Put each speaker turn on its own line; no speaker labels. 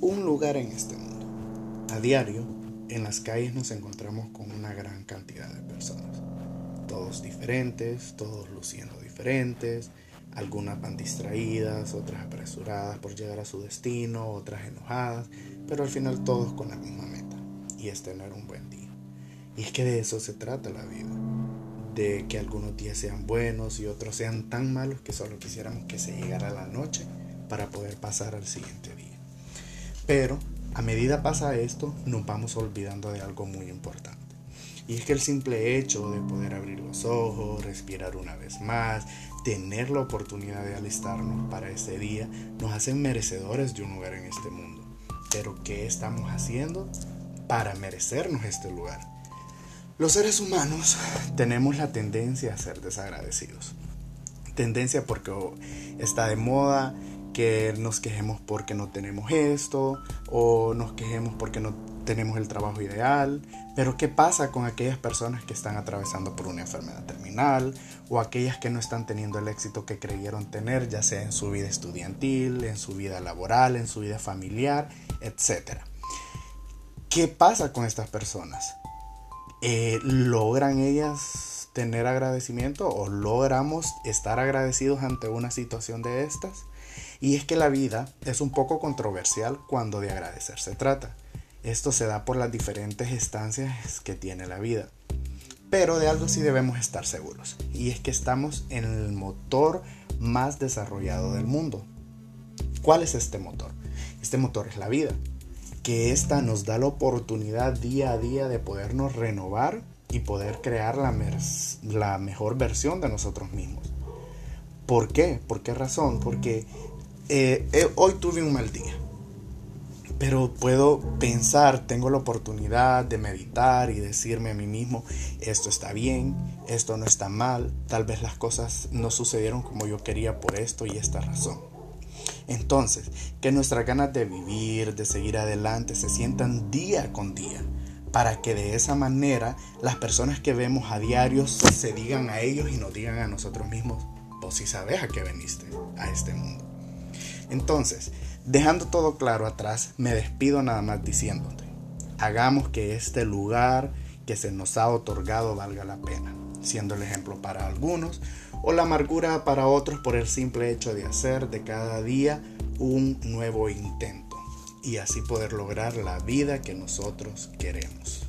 Un lugar en este mundo. A diario, en las calles nos encontramos con una gran cantidad de personas. Todos diferentes, todos luciendo diferentes, algunas van distraídas, otras apresuradas por llegar a su destino, otras enojadas, pero al final todos con la misma meta, y es tener un buen día. Y es que de eso se trata la vida, de que algunos días sean buenos y otros sean tan malos que solo quisiéramos que se llegara la noche para poder pasar al siguiente día. Pero a medida pasa esto, nos vamos olvidando de algo muy importante. Y es que el simple hecho de poder abrir los ojos, respirar una vez más, tener la oportunidad de alistarnos para ese día, nos hacen merecedores de un lugar en este mundo. Pero ¿qué estamos haciendo para merecernos este lugar? Los seres humanos tenemos la tendencia a ser desagradecidos. Tendencia porque está de moda que nos quejemos porque no tenemos esto o nos quejemos porque no tenemos el trabajo ideal, pero ¿qué pasa con aquellas personas que están atravesando por una enfermedad terminal o aquellas que no están teniendo el éxito que creyeron tener, ya sea en su vida estudiantil, en su vida laboral, en su vida familiar, etcétera? ¿Qué pasa con estas personas? Eh, ¿Logran ellas tener agradecimiento o logramos estar agradecidos ante una situación de estas? Y es que la vida es un poco controversial cuando de agradecer se trata. Esto se da por las diferentes estancias que tiene la vida. Pero de algo sí debemos estar seguros, y es que estamos en el motor más desarrollado del mundo. ¿Cuál es este motor? Este motor es la vida, que esta nos da la oportunidad día a día de podernos renovar y poder crear la, la mejor versión de nosotros mismos. ¿Por qué? ¿Por qué razón? Porque eh, eh, hoy tuve un mal día pero puedo pensar, tengo la oportunidad de meditar y decirme a mí mismo, esto está bien, esto no está mal, tal vez las cosas no sucedieron como yo quería por esto y esta razón. Entonces, que nuestras ganas de vivir, de seguir adelante, se sientan día con día, para que de esa manera las personas que vemos a diario se digan a ellos y nos digan a nosotros mismos, vos sí sabes a qué veniste a este mundo. Entonces, Dejando todo claro atrás, me despido nada más diciéndote, hagamos que este lugar que se nos ha otorgado valga la pena, siendo el ejemplo para algunos o la amargura para otros por el simple hecho de hacer de cada día un nuevo intento y así poder lograr la vida que nosotros queremos.